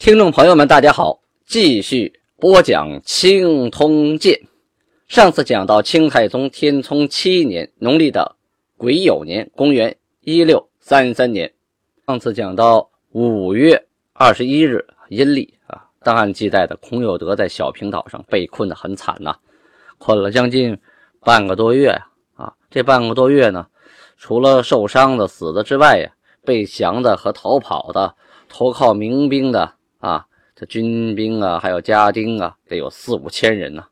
听众朋友们，大家好，继续播讲《清通鉴》。上次讲到清太宗天聪七年农历的癸酉年，公元一六三三年。上次讲到五月二十一日阴历啊，档案记载的孔有德在小平岛上被困得很惨呐，困了将近半个多月呀。啊，这半个多月呢，除了受伤的、死的之外呀，被降的和逃跑的、投靠民兵的。啊，这军兵啊，还有家丁啊，得有四五千人呐。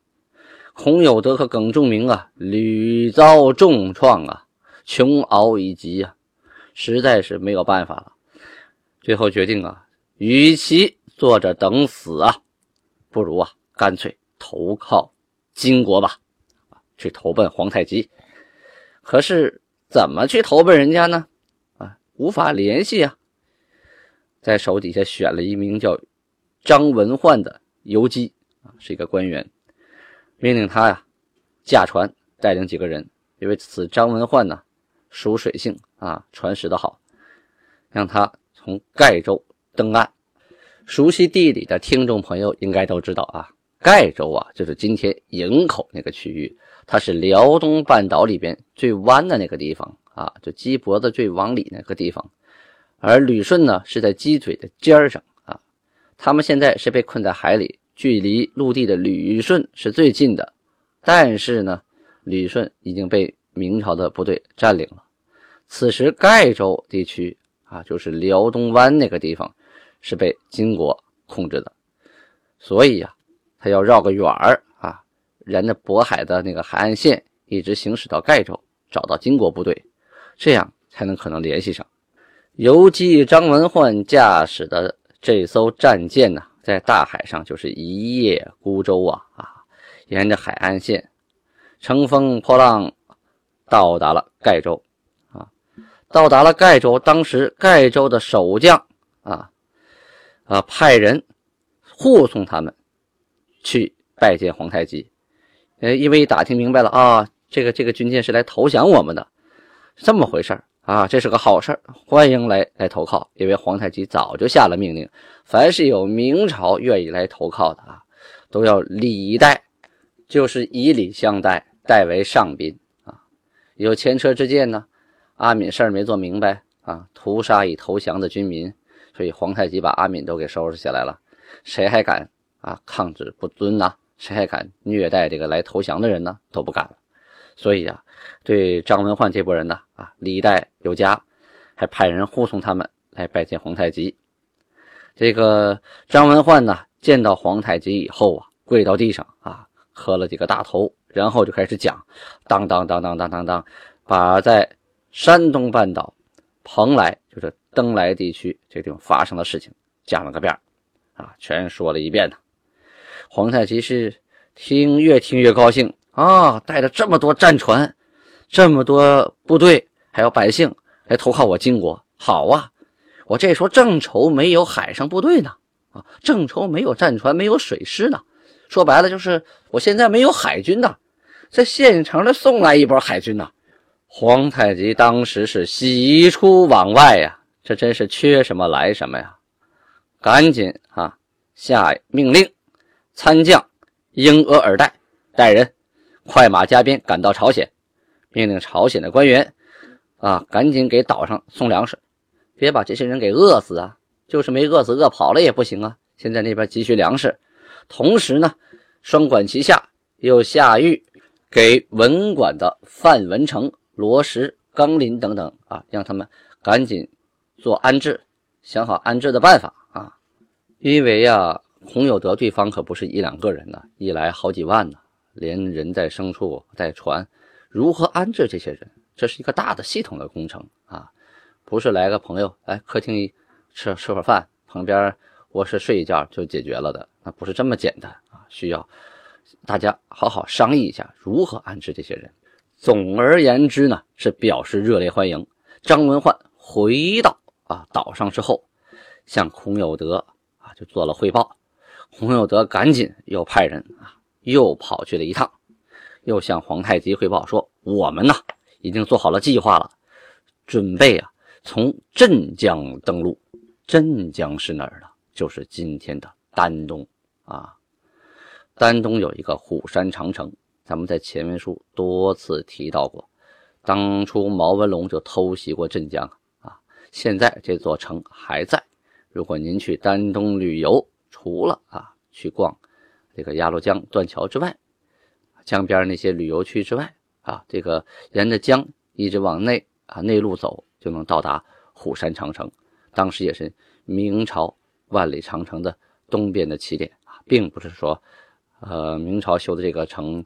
孔有德和耿仲明啊，屡遭重创啊，穷熬一疾啊，实在是没有办法了。最后决定啊，与其坐着等死啊，不如啊，干脆投靠金国吧，去投奔皇太极。可是怎么去投奔人家呢？啊，无法联系啊。在手底下选了一名叫张文焕的游击啊，是一个官员，命令他呀驾船带领几个人，因为此张文焕呢属水性啊，船驶得好，让他从盖州登岸。熟悉地理的听众朋友应该都知道啊，盖州啊就是今天营口那个区域，它是辽东半岛里边最弯的那个地方啊，就鸡脖子最往里那个地方。而旅顺呢，是在鸡嘴的尖上啊，他们现在是被困在海里，距离陆地的旅顺是最近的，但是呢，旅顺已经被明朝的部队占领了。此时盖州地区啊，就是辽东湾那个地方，是被金国控制的，所以呀，他要绕个远儿啊，沿着渤海的那个海岸线一直行驶到盖州，找到金国部队，这样才能可能联系上。游击张文焕驾驶的这艘战舰呢，在大海上就是一叶孤舟啊啊！沿着海岸线，乘风破浪，到达了盖州啊！到达了盖州，当时盖州的守将啊啊派人护送他们去拜见皇太极。呃，因为打听明白了啊，这个这个军舰是来投降我们的，这么回事儿。啊，这是个好事欢迎来来投靠。因为皇太极早就下了命令，凡是有明朝愿意来投靠的啊，都要礼待，就是以礼相待，待为上宾啊。有前车之鉴呢，阿敏事儿没做明白啊，屠杀已投降的军民，所以皇太极把阿敏都给收拾下来了。谁还敢啊抗旨不遵呢？谁还敢虐待这个来投降的人呢？都不敢了。所以啊。对张文焕这波人呢，啊，礼待有加，还派人护送他们来拜见皇太极。这个张文焕呢，见到皇太极以后啊，跪到地上啊，磕了几个大头，然后就开始讲，当当当当当当当，把在山东半岛蓬莱，就是登莱地区这地方发生的事情讲了个遍啊，全说了一遍呢。皇太极是听越听越高兴啊，带着这么多战船。这么多部队，还有百姓来投靠我金国，好啊！我这时候正愁没有海上部队呢，啊，正愁没有战船，没有水师呢。说白了就是我现在没有海军呐，在现成的送来一波海军呐。皇太极当时是喜出望外呀，这真是缺什么来什么呀！赶紧啊，下命令，参将英额尔岱带人快马加鞭赶到朝鲜。命令朝鲜的官员啊，赶紧给岛上送粮食，别把这些人给饿死啊！就是没饿死，饿跑了也不行啊！现在那边急需粮食，同时呢，双管齐下，又下谕给文管的范文成、罗石、刚林等等啊，让他们赶紧做安置，想好安置的办法啊！因为呀，孔有德对方可不是一两个人呢，一来好几万呢，连人在牲畜带船。如何安置这些人？这是一个大的系统的工程啊，不是来个朋友，哎，客厅吃吃会饭，旁边卧室睡一觉就解决了的，那不是这么简单啊，需要大家好好商议一下如何安置这些人。总而言之呢，是表示热烈欢迎。张文焕回到啊岛上之后，向孔有德啊就做了汇报。孔有德赶紧又派人啊又跑去了一趟，又向皇太极汇报说：“我们呢已经做好了计划了，准备啊从镇江登陆。镇江是哪儿呢？就是今天的丹东啊。丹东有一个虎山长城。”咱们在前文书多次提到过，当初毛文龙就偷袭过镇江啊，现在这座城还在。如果您去丹东旅游，除了啊去逛这个鸭绿江断桥之外，江边那些旅游区之外啊，这个沿着江一直往内啊内陆走，就能到达虎山长城。当时也是明朝万里长城的东边的起点啊，并不是说呃明朝修的这个城。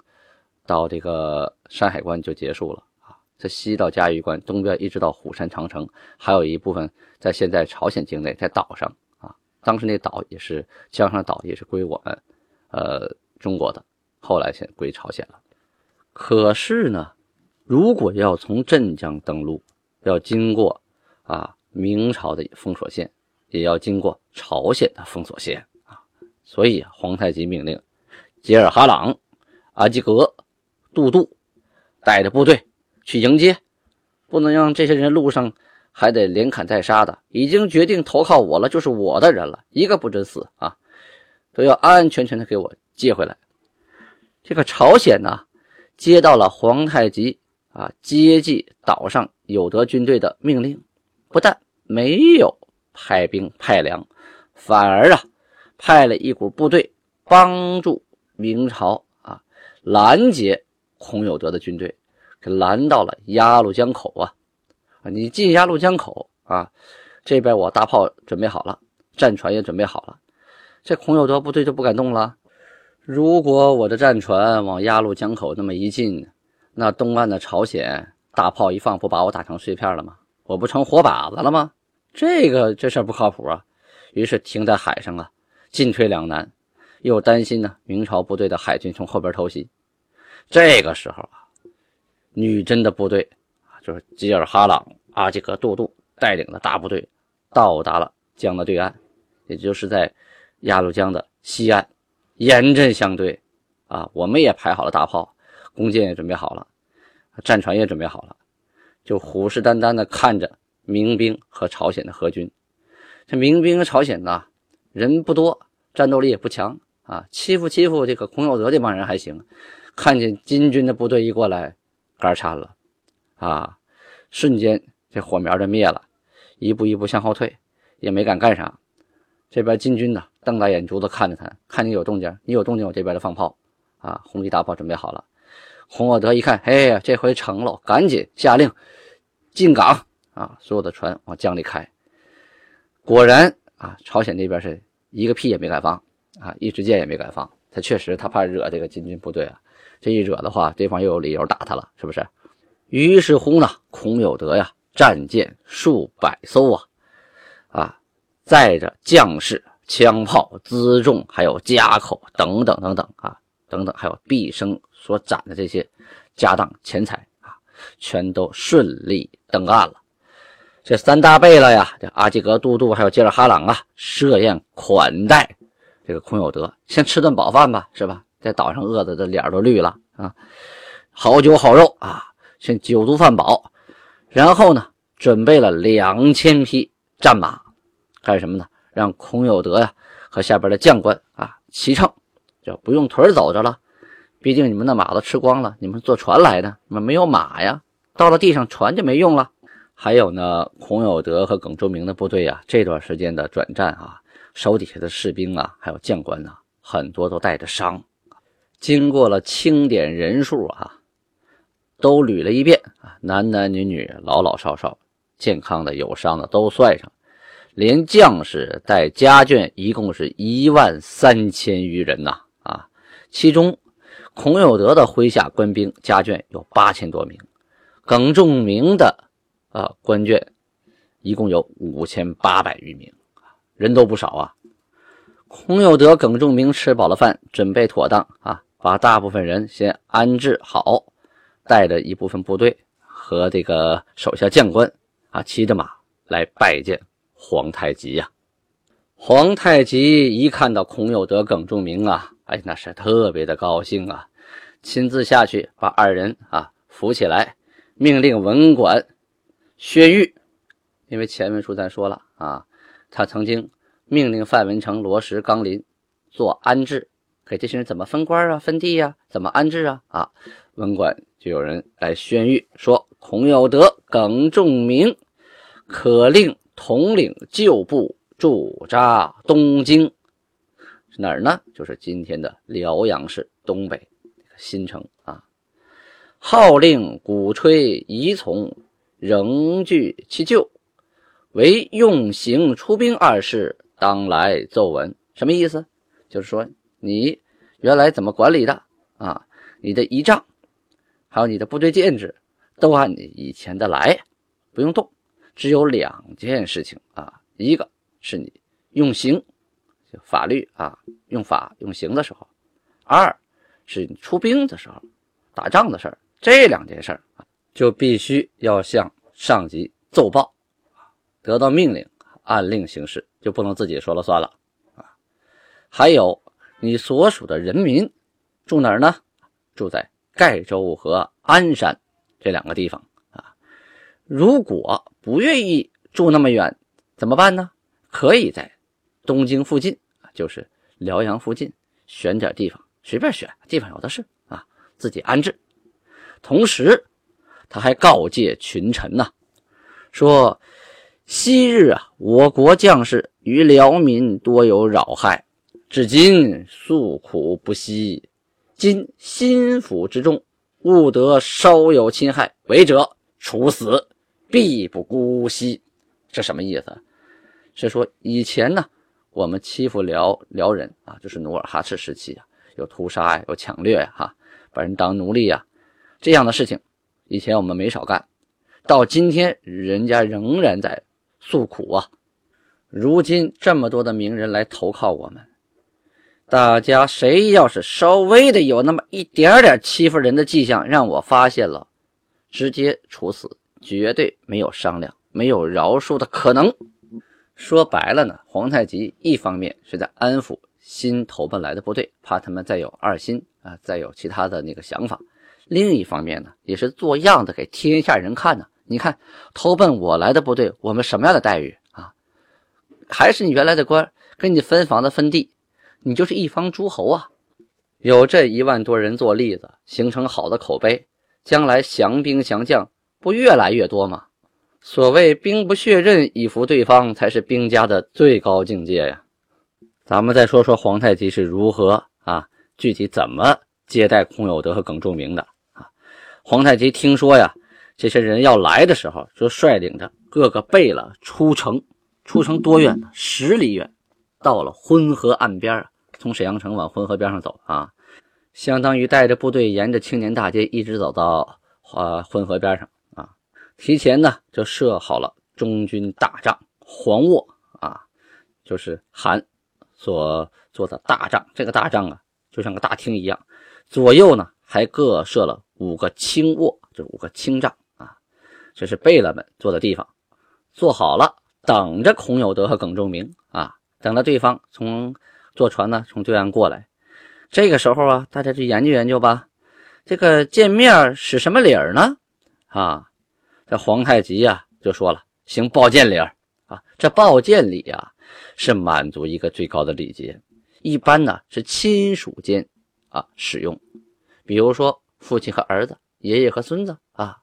到这个山海关就结束了啊！这西到嘉峪关，东边一直到虎山长城，还有一部分在现在朝鲜境内，在岛上啊。当时那岛也是江上岛，也是归我们呃中国的，后来先归朝鲜了。可是呢，如果要从镇江登陆，要经过啊明朝的封锁线，也要经过朝鲜的封锁线啊。所以皇太极命令吉尔哈朗、阿济格。杜度带着部队去迎接，不能让这些人路上还得连砍带杀的。已经决定投靠我了，就是我的人了，一个不准死啊！都要安安全全的给我接回来。这个朝鲜呢，接到了皇太极啊接济岛上有德军队的命令，不但没有派兵派粮，反而啊派了一股部队帮助明朝啊拦截。孔有德的军队给拦到了鸭绿江口啊！你进鸭绿江口啊，这边我大炮准备好了，战船也准备好了，这孔有德部队就不敢动了。如果我的战船往鸭绿江口那么一进，那东岸的朝鲜大炮一放，不把我打成碎片了吗？我不成活靶子了吗？这个这事儿不靠谱啊！于是停在海上啊，进退两难，又担心呢明朝部队的海军从后边偷袭。这个时候啊，女真的部队，就是吉尔哈朗、阿济格、杜杜带领的大部队，到达了江的对岸，也就是在鸭绿江的西岸，严阵相对。啊，我们也排好了大炮，弓箭也准备好了，战船也准备好了，就虎视眈眈地看着民兵和朝鲜的合军。这民兵和朝鲜呢，人不多，战斗力也不强啊，欺负欺负这个孔有德这帮人还行。看见金军的部队一过来，肝颤了，啊，瞬间这火苗就灭了，一步一步向后退，也没敢干啥。这边金军呢，瞪大眼珠子看着他，看你有动静，你有动静，我这边的放炮，啊，红衣大炮准备好了。洪有德一看，哎呀，这回成了，赶紧下令进港，啊，所有的船往江里开。果然啊，朝鲜那边是一个屁也没敢放，啊，一支箭也没敢放。他确实，他怕惹这个金军部队啊。这一惹的话，对方又有理由打他了，是不是？于是乎呢，孔有德呀，战舰数百艘啊，啊，载着将士、枪炮、辎重，还有家口等等等等啊，等等，还有毕生所攒的这些家当、钱财啊，全都顺利登岸了。这三大贝勒呀，这阿济格、都督还有吉尔哈朗啊，设宴款待这个孔有德，先吃顿饱饭吧，是吧？在岛上饿的这脸都绿了啊！好酒好肉啊，先酒足饭饱，然后呢，准备了两千匹战马，干什么呢？让孔有德呀和下边的将官啊骑乘，就不用腿走着了。毕竟你们的马都吃光了，你们坐船来的，你们没有马呀，到了地上船就没用了。还有呢，孔有德和耿忠明的部队啊，这段时间的转战啊，手底下的士兵啊，还有将官呐，很多都带着伤。经过了清点人数啊，都捋了一遍啊，男男女女、老老少少、健康的、有伤的都算上，连将士带家眷一共是一万三千余人呐啊！其中孔有德的麾下官兵家眷有八千多名，耿仲明的啊官眷一共有五千八百余名人都不少啊。孔有德、耿仲明吃饱了饭，准备妥当啊，把大部分人先安置好，带着一部分部队和这个手下将官啊，骑着马来拜见皇太极呀。皇太极一看到孔有德、耿仲明啊，哎，那是特别的高兴啊，亲自下去把二人啊扶起来，命令文管薛玉，因为前文书咱说了啊，他曾经。命令范文成、罗石、刚林做安置，给这些人怎么分官啊、分地呀？怎么安置啊？啊，文官就有人来宣谕说：孔有德、耿仲明可令统领旧部驻扎东京，哪儿呢？就是今天的辽阳市东北新城啊。号令鼓吹仪从仍据其旧，唯用刑出兵二事。当来奏闻，什么意思？就是说你原来怎么管理的啊？你的仪仗，还有你的部队建制，都按你以前的来，不用动。只有两件事情啊，一个是你用刑，就法律啊，用法用刑的时候；二是你出兵的时候，打仗的事儿。这两件事儿啊，就必须要向上级奏报，得到命令。按令行事，就不能自己说了算了啊！还有你所属的人民住哪儿呢？住在盖州和鞍山这两个地方。如果不愿意住那么远，怎么办呢？可以在东京附近就是辽阳附近选点地方，随便选地方有的是啊，自己安置。同时，他还告诫群臣呐，说。昔日啊，我国将士与辽民多有扰害，至今诉苦不息。今心腹之中，勿得稍有侵害，违者处死，必不姑息。这什么意思？是说以前呢，我们欺负辽辽人啊，就是努尔哈赤时期啊，有屠杀呀，有抢掠呀，哈，把人当奴隶呀，这样的事情，以前我们没少干。到今天，人家仍然在。诉苦啊！如今这么多的名人来投靠我们，大家谁要是稍微的有那么一点点欺负人的迹象，让我发现了，直接处死，绝对没有商量、没有饶恕的可能。说白了呢，皇太极一方面是在安抚新投奔来的部队，怕他们再有二心啊，再有其他的那个想法；另一方面呢，也是做样子给天下人看呢。你看，投奔我来的部队，我们什么样的待遇啊？还是你原来的官，跟你分房子分地，你就是一方诸侯啊！有这一万多人做例子，形成好的口碑，将来降兵降将不越来越多吗？所谓兵不血刃以服对方，才是兵家的最高境界呀！咱们再说说皇太极是如何啊，具体怎么接待孔有德和耿仲明的啊？皇太极听说呀。这些人要来的时候，就率领着各个贝勒出城，出城多远呢？十里远，到了浑河岸边啊从沈阳城往浑河边上走啊，相当于带着部队沿着青年大街一直走到呃浑河边上。提前呢就设好了中军大帐黄卧啊，就是韩所做的大帐。这个大帐啊，就像个大厅一样，左右呢还各设了五个轻卧，就五个轻帐啊。这是贝勒们坐的地方，坐好了，等着孔有德和耿仲明啊，等着对方从坐船呢从对岸过来。这个时候啊，大家去研究研究吧，这个见面使什么礼儿呢？啊，这皇太极呀就说了，行抱见礼啊。这抱见礼啊，是满族一个最高的礼节，一般呢是亲属间啊使用，比如说父亲和儿子，爷爷和孙子啊。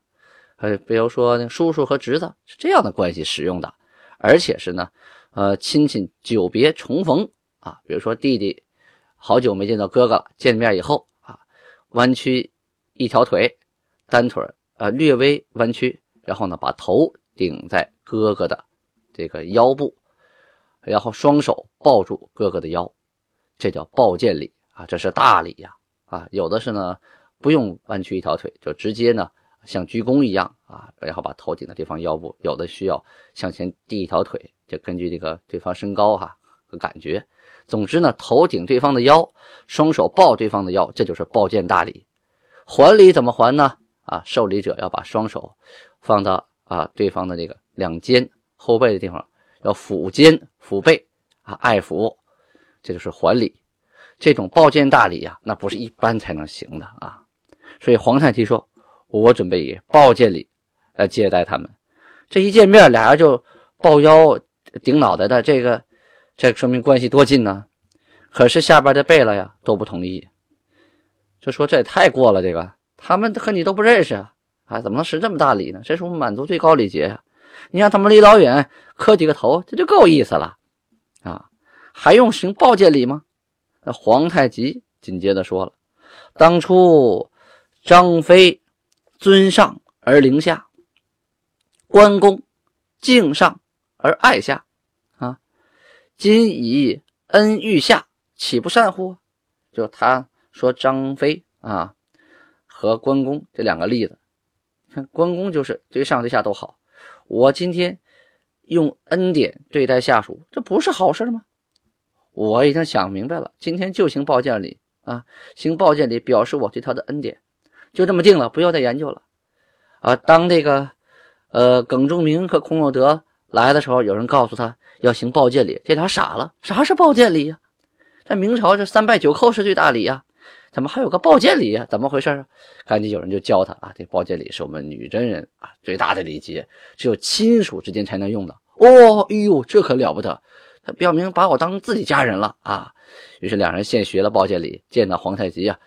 呃，比如说那叔叔和侄子是这样的关系使用的，而且是呢，呃，亲戚久别重逢啊，比如说弟弟好久没见到哥哥了，见面以后啊，弯曲一条腿，单腿啊略微弯曲，然后呢把头顶在哥哥的这个腰部，然后双手抱住哥哥的腰，这叫抱剑礼啊，这是大礼呀啊，有的是呢不用弯曲一条腿，就直接呢。像鞠躬一样啊，然后把头顶在对方腰部，有的需要向前递一条腿，就根据这个对方身高哈和感觉。总之呢，头顶对方的腰，双手抱对方的腰，这就是抱剑大礼。还礼怎么还呢？啊，受礼者要把双手放到啊对方的这个两肩后背的地方，要抚肩抚背啊，爱抚，这就是还礼。这种抱剑大礼呀，那不是一般才能行的啊。所以皇太极说：“我准备以抱剑礼来接待他们。”这一见面，俩人就抱腰顶脑袋的这个。这说明关系多近呢，可是下边的贝勒呀都不同意，就说这也太过了，这个他们和你都不认识啊，怎么能施这么大礼呢？这是我们满族最高礼节呀！你让他们离老远磕几个头，这就够意思了啊，还用行抱剑礼吗？那皇太极紧接着说了：“当初张飞尊上而凌下，关公敬上而爱下。”啊今以恩遇下，岂不善乎？就他说张飞啊和关公这两个例子，关公就是对上对下都好。我今天用恩典对待下属，这不是好事吗？我已经想明白了，今天就行报见礼啊，行报见礼表示我对他的恩典，就这么定了，不要再研究了啊。当这个呃耿仲明和孔有德来的时候，有人告诉他。要行报见礼，这俩傻了。啥是报见礼呀？在明朝，这三拜九叩是最大礼呀，怎么还有个报见礼呀？怎么回事啊？赶紧有人就教他啊，这报见礼是我们女真人啊最大的礼节，只有亲属之间才能用的。哦，哎呦，这可了不得！他表明把我当自己家人了啊。于是两人现学了报见礼，见到皇太极啊，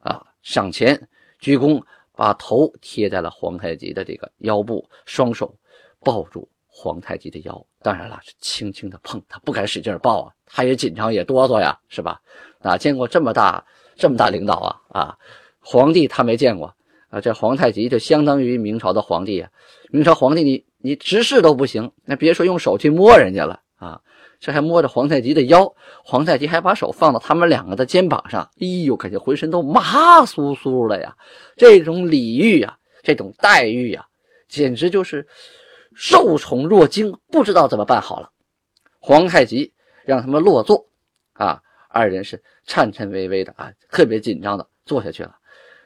啊上前鞠躬，把头贴在了皇太极的这个腰部，双手抱住。皇太极的腰，当然了，是轻轻的碰，他不敢使劲抱啊，他也紧张也哆嗦呀，是吧？啊，见过这么大这么大领导啊啊，皇帝他没见过啊，这皇太极就相当于明朝的皇帝啊，明朝皇帝你你直视都不行，那别说用手去摸人家了啊，这还摸着皇太极的腰，皇太极还把手放到他们两个的肩膀上，哎呦，感觉浑身都麻酥酥的呀，这种礼遇啊，这种待遇呀，简直就是。受宠若惊，不知道怎么办好了。皇太极让他们落座，啊，二人是颤颤巍巍的啊，特别紧张的坐下去了。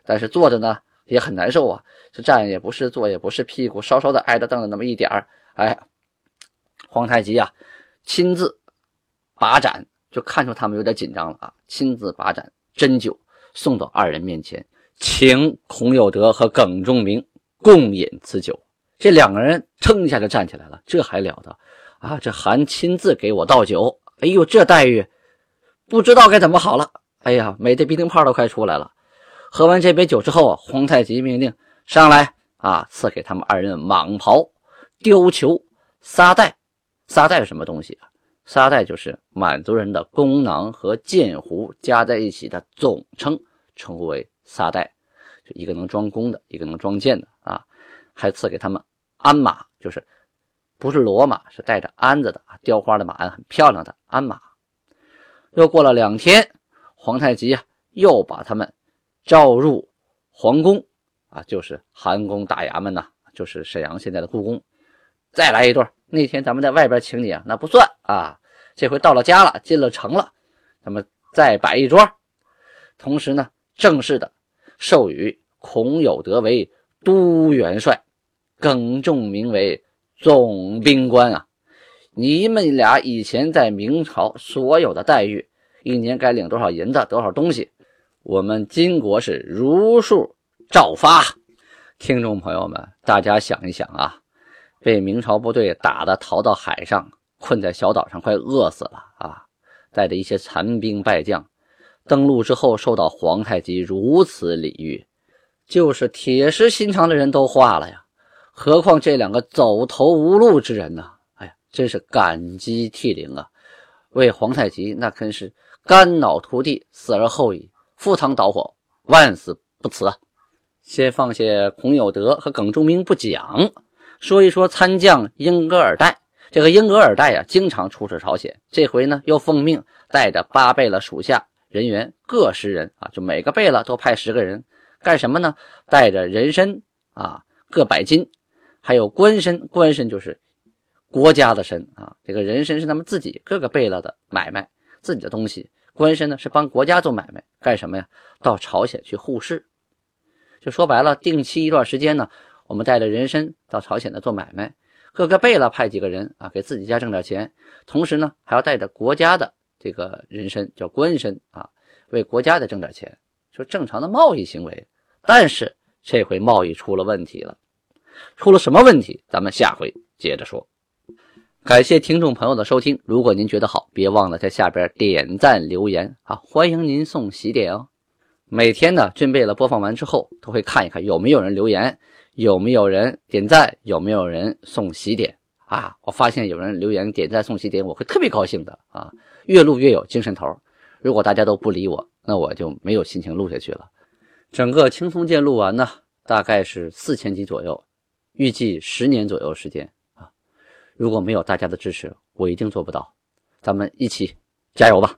但是坐着呢也很难受啊，是站也不是，坐也不是，屁股稍稍的挨着凳子那么一点儿。哎，皇太极啊，亲自把盏，就看出他们有点紧张了啊，亲自把盏斟酒送到二人面前，请孔有德和耿仲明共饮此酒。这两个人噌一下就站起来了，这还了得啊！这还亲自给我倒酒，哎呦，这待遇不知道该怎么好了。哎呀，美的鼻涕泡都快出来了。喝完这杯酒之后啊，皇太极命令上来啊，赐给他们二人蟒袍、貂裘、撒袋。撒袋是什么东西啊？撒袋就是满族人的弓囊和箭壶加在一起的总称，称呼为撒袋，就一个能装弓的，一个能装箭的啊。还赐给他们鞍马，就是不是骡马，是带着鞍子的，雕花的马鞍，很漂亮的鞍马。又过了两天，皇太极啊，又把他们召入皇宫啊，就是韩宫大衙门呐，就是沈阳现在的故宫。再来一顿，那天咱们在外边请你啊，那不算啊，这回到了家了，进了城了，咱们再摆一桌。同时呢，正式的授予孔有德为都元帅。耿仲明为总兵官啊！你们俩以前在明朝所有的待遇，一年该领多少银子，多少东西，我们金国是如数照发。听众朋友们，大家想一想啊，被明朝部队打的逃到海上，困在小岛上，快饿死了啊！带着一些残兵败将，登陆之后受到皇太极如此礼遇，就是铁石心肠的人都化了呀。何况这两个走投无路之人呢？真是感激涕零啊！为皇太极那真是肝脑涂地，死而后已，赴汤蹈火，万死不辞啊！先放下孔有德和耿仲明不讲，说一说参将英格尔岱。这个英格尔岱呀，经常出使朝鲜，这回呢又奉命带着八贝勒属下人员各十人啊，就每个贝勒都派十个人干什么呢？带着人参。啊，各百斤，还有官参，官参就是国家的身啊，这个人身是他们自己各个贝勒的买卖，自己的东西。官身呢是帮国家做买卖，干什么呀？到朝鲜去护市，就说白了，定期一段时间呢，我们带着人参到朝鲜呢做买卖，各个贝勒派几个人啊，给自己家挣点钱，同时呢还要带着国家的这个人参叫官身啊，为国家的挣点钱，说正常的贸易行为。但是这回贸易出了问题了，出了什么问题？咱们下回接着说。感谢听众朋友的收听，如果您觉得好，别忘了在下边点赞留言啊！欢迎您送喜点哦。每天呢，俊贝勒播放完之后，都会看一看有没有人留言，有没有人点赞，有没有人送喜点啊！我发现有人留言点赞送喜点，我会特别高兴的啊！越录越有精神头。如果大家都不理我，那我就没有心情录下去了。整个轻松剑录完呢，大概是四千集左右，预计十年左右时间。如果没有大家的支持，我一定做不到。咱们一起加油吧！